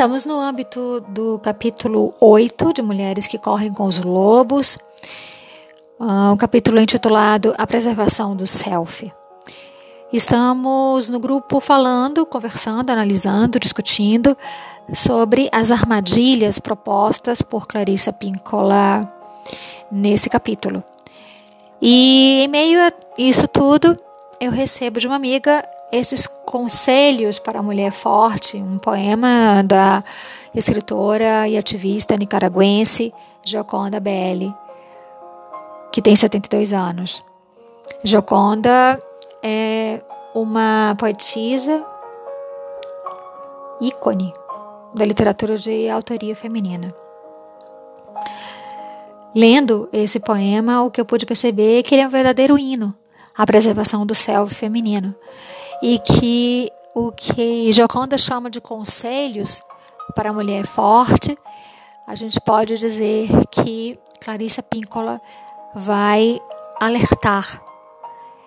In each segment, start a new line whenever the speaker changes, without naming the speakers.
Estamos no âmbito do capítulo 8 de Mulheres que Correm com os Lobos, um capítulo intitulado A Preservação do Self. Estamos no grupo falando, conversando, analisando, discutindo sobre as armadilhas propostas por Clarissa Pinkola nesse capítulo. E em meio a isso tudo, eu recebo de uma amiga esses conselhos para a mulher forte, um poema da escritora e ativista nicaragüense Joconda Belli, que tem 72 anos. Joconda é uma poetisa ícone da literatura de autoria feminina. Lendo esse poema, o que eu pude perceber é que ele é um verdadeiro hino à preservação do self feminino e que o que Joconda chama de conselhos para a mulher forte, a gente pode dizer que Clarissa Píncola vai alertar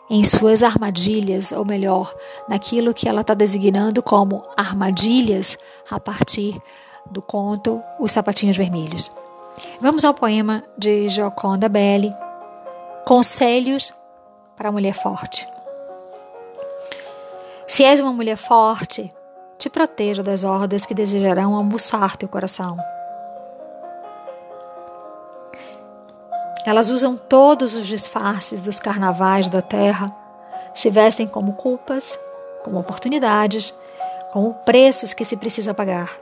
em suas armadilhas, ou melhor, naquilo que ela está designando como armadilhas a partir do conto Os Sapatinhos Vermelhos. Vamos ao poema de Joconda Belli, Conselhos para a Mulher Forte. Se és uma mulher forte, te proteja das hordas que desejarão almoçar teu coração. Elas usam todos os disfarces dos carnavais da terra, se vestem como culpas, como oportunidades, como preços que se precisa pagar.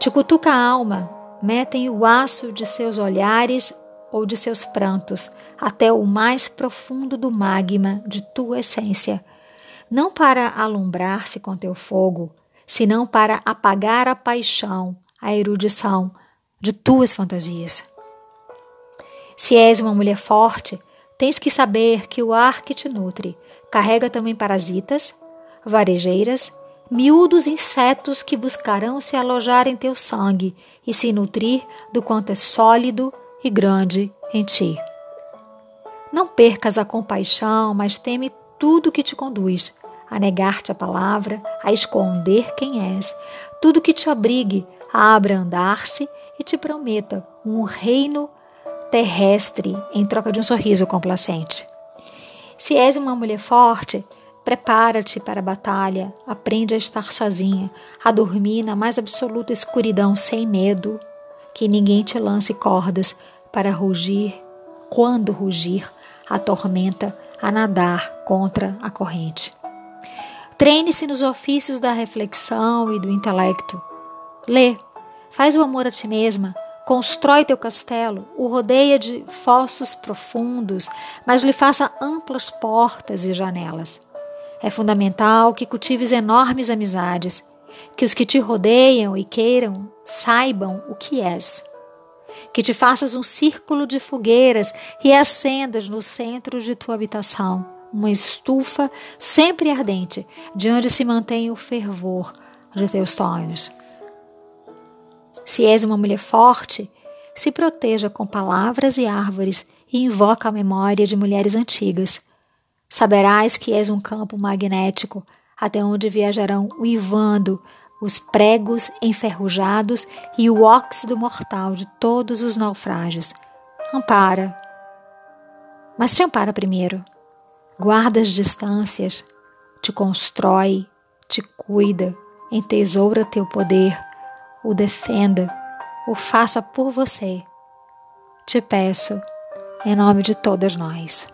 Te cutuca a alma, metem o aço de seus olhares ou de seus prantos até o mais profundo do magma de tua essência não para alumbrar-se com teu fogo, senão para apagar a paixão, a erudição de tuas fantasias. Se és uma mulher forte, tens que saber que o ar que te nutre carrega também parasitas, varejeiras, miúdos insetos que buscarão se alojar em teu sangue e se nutrir do quanto é sólido e grande em ti. Não percas a compaixão, mas teme tudo que te conduz a negar-te a palavra, a esconder quem és, tudo que te obrigue a abrandar-se e te prometa um reino terrestre em troca de um sorriso complacente. Se és uma mulher forte, prepara-te para a batalha, aprende a estar sozinha, a dormir na mais absoluta escuridão sem medo, que ninguém te lance cordas para rugir, quando rugir, a tormenta a nadar contra a corrente. Treine-se nos ofícios da reflexão e do intelecto. Lê, faz o amor a ti mesma, constrói teu castelo, o rodeia de fossos profundos, mas lhe faça amplas portas e janelas. É fundamental que cultives enormes amizades, que os que te rodeiam e queiram saibam o que és. Que te faças um círculo de fogueiras e acendas no centro de tua habitação uma estufa sempre ardente, de onde se mantém o fervor de teus sonhos. Se és uma mulher forte, se proteja com palavras e árvores e invoca a memória de mulheres antigas. Saberás que és um campo magnético, até onde viajarão uivando os pregos enferrujados e o óxido mortal de todos os naufrágios. Ampara. Mas te ampara primeiro guarda as distâncias, te constrói, te cuida, entesoura teu poder, o defenda, o faça por você. Te peço, em nome de todas nós.